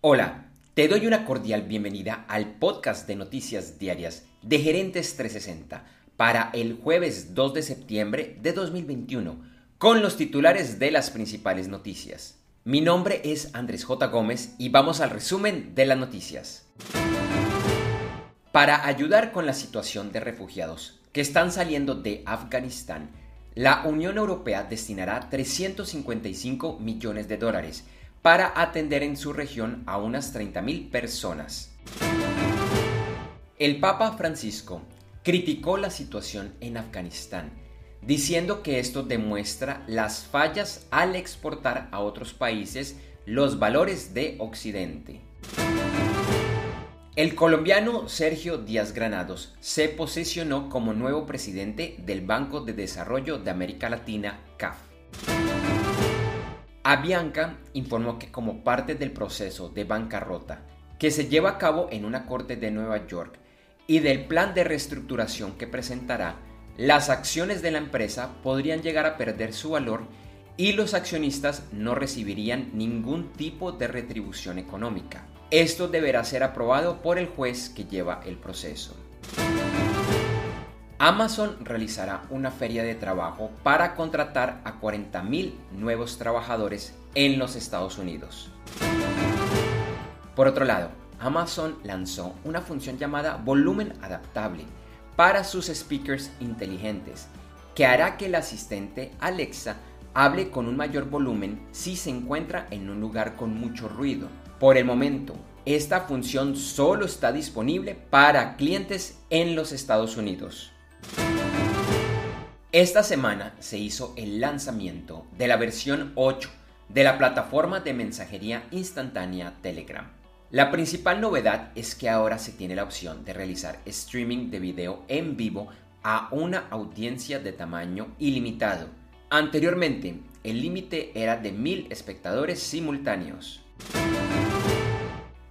Hola, te doy una cordial bienvenida al podcast de noticias diarias de Gerentes 360 para el jueves 2 de septiembre de 2021 con los titulares de las principales noticias. Mi nombre es Andrés J. Gómez y vamos al resumen de las noticias. Para ayudar con la situación de refugiados que están saliendo de Afganistán, la Unión Europea destinará 355 millones de dólares para atender en su región a unas 30.000 personas. El Papa Francisco criticó la situación en Afganistán, diciendo que esto demuestra las fallas al exportar a otros países los valores de Occidente. El colombiano Sergio Díaz Granados se posicionó como nuevo presidente del Banco de Desarrollo de América Latina, CAF. Avianca informó que como parte del proceso de bancarrota que se lleva a cabo en una corte de Nueva York y del plan de reestructuración que presentará, las acciones de la empresa podrían llegar a perder su valor y los accionistas no recibirían ningún tipo de retribución económica. Esto deberá ser aprobado por el juez que lleva el proceso. Amazon realizará una feria de trabajo para contratar a 40.000 nuevos trabajadores en los Estados Unidos. Por otro lado, Amazon lanzó una función llamada volumen adaptable para sus speakers inteligentes, que hará que el asistente Alexa hable con un mayor volumen si se encuentra en un lugar con mucho ruido. Por el momento, esta función solo está disponible para clientes en los Estados Unidos. Esta semana se hizo el lanzamiento de la versión 8 de la plataforma de mensajería instantánea Telegram. La principal novedad es que ahora se tiene la opción de realizar streaming de video en vivo a una audiencia de tamaño ilimitado. Anteriormente, el límite era de mil espectadores simultáneos.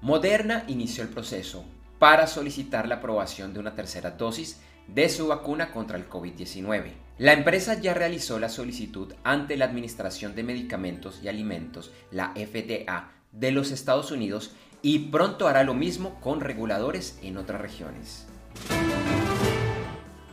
Moderna inició el proceso para solicitar la aprobación de una tercera dosis de su vacuna contra el COVID-19. La empresa ya realizó la solicitud ante la Administración de Medicamentos y Alimentos, la FDA, de los Estados Unidos y pronto hará lo mismo con reguladores en otras regiones.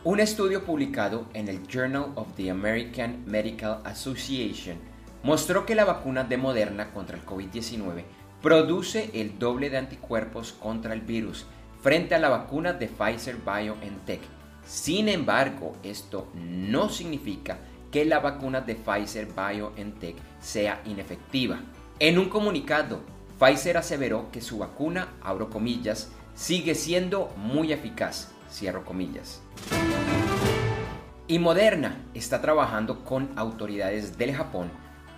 Un estudio publicado en el Journal of the American Medical Association mostró que la vacuna de Moderna contra el COVID-19 produce el doble de anticuerpos contra el virus frente a la vacuna de Pfizer BioNTech. Sin embargo, esto no significa que la vacuna de Pfizer BioNTech sea inefectiva. En un comunicado, Pfizer aseveró que su vacuna, abro comillas, sigue siendo muy eficaz, cierro comillas. Y Moderna está trabajando con autoridades del Japón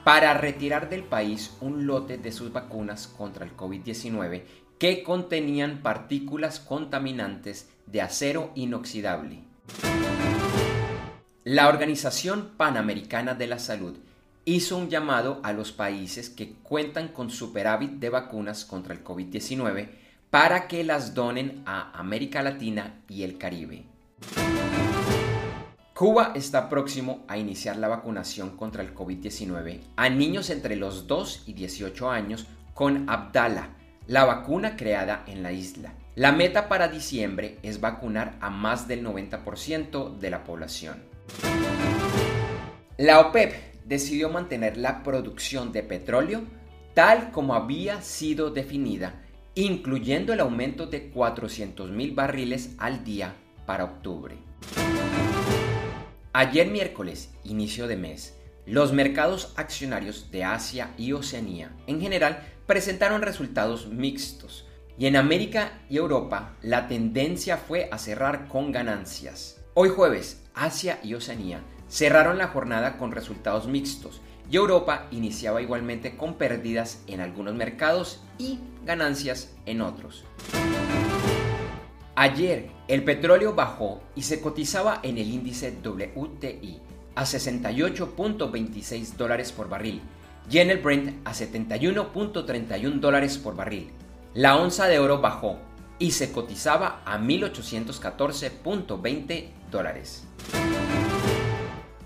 para retirar del país un lote de sus vacunas contra el COVID-19 que contenían partículas contaminantes de acero inoxidable. La Organización Panamericana de la Salud hizo un llamado a los países que cuentan con superávit de vacunas contra el COVID-19 para que las donen a América Latina y el Caribe. Cuba está próximo a iniciar la vacunación contra el COVID-19 a niños entre los 2 y 18 años con Abdala, la vacuna creada en la isla. La meta para diciembre es vacunar a más del 90% de la población. La OPEP decidió mantener la producción de petróleo tal como había sido definida, incluyendo el aumento de 400.000 barriles al día para octubre. Ayer miércoles, inicio de mes, los mercados accionarios de Asia y Oceanía en general presentaron resultados mixtos y en América y Europa la tendencia fue a cerrar con ganancias. Hoy jueves, Asia y Oceanía cerraron la jornada con resultados mixtos y Europa iniciaba igualmente con pérdidas en algunos mercados y ganancias en otros. Ayer el petróleo bajó y se cotizaba en el índice WTI a 68.26 dólares por barril y en el Brent a 71.31 dólares por barril. La onza de oro bajó y se cotizaba a 1814.20 dólares.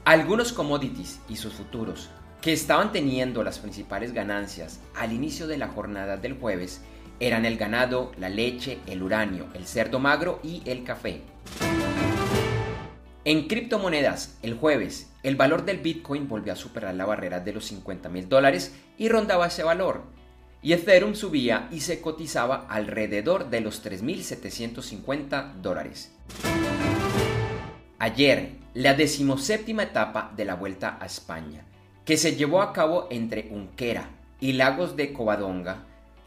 Algunos commodities y sus futuros, que estaban teniendo las principales ganancias al inicio de la jornada del jueves eran el ganado, la leche, el uranio, el cerdo magro y el café. En criptomonedas, el jueves, el valor del Bitcoin volvió a superar la barrera de los 50 mil dólares y rondaba ese valor. Y Ethereum subía y se cotizaba alrededor de los 3.750 dólares. Ayer, la decimoséptima etapa de la Vuelta a España, que se llevó a cabo entre Unquera y Lagos de Covadonga,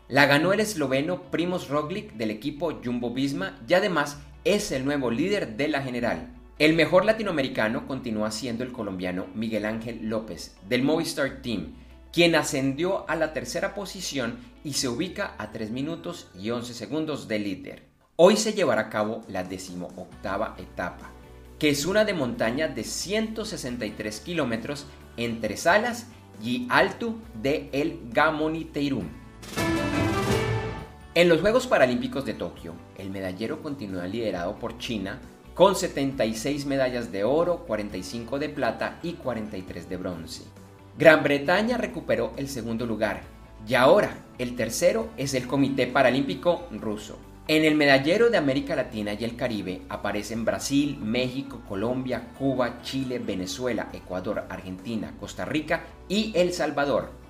la ganó el esloveno Primoz Roglic del equipo Jumbo Visma y además es el nuevo líder de la general. El mejor latinoamericano continúa siendo el colombiano Miguel Ángel López del Movistar Team, quien ascendió a la tercera posición y se ubica a 3 minutos y 11 segundos del líder. Hoy se llevará a cabo la decimoctava etapa, que es una de montaña de 163 kilómetros entre Salas y Alto de El Gamoniteirum. En los Juegos Paralímpicos de Tokio, el medallero continúa liderado por China con 76 medallas de oro, 45 de plata y 43 de bronce. Gran Bretaña recuperó el segundo lugar y ahora el tercero es el Comité Paralímpico ruso. En el medallero de América Latina y el Caribe aparecen Brasil, México, Colombia, Cuba, Chile, Venezuela, Ecuador, Argentina, Costa Rica y El Salvador.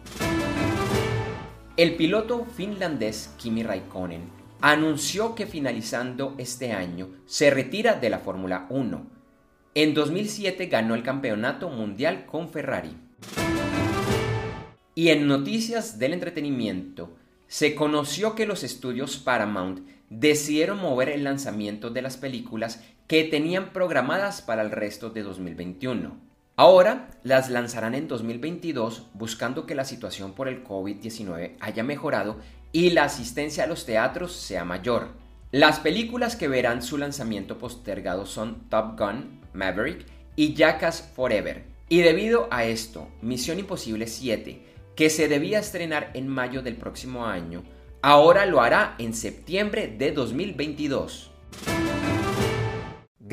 El piloto finlandés Kimi Raikkonen anunció que finalizando este año se retira de la Fórmula 1. En 2007 ganó el campeonato mundial con Ferrari. Y en noticias del entretenimiento, se conoció que los estudios Paramount decidieron mover el lanzamiento de las películas que tenían programadas para el resto de 2021. Ahora las lanzarán en 2022 buscando que la situación por el COVID-19 haya mejorado y la asistencia a los teatros sea mayor. Las películas que verán su lanzamiento postergado son Top Gun, Maverick y Jackass Forever. Y debido a esto, Misión Imposible 7, que se debía estrenar en mayo del próximo año, ahora lo hará en septiembre de 2022.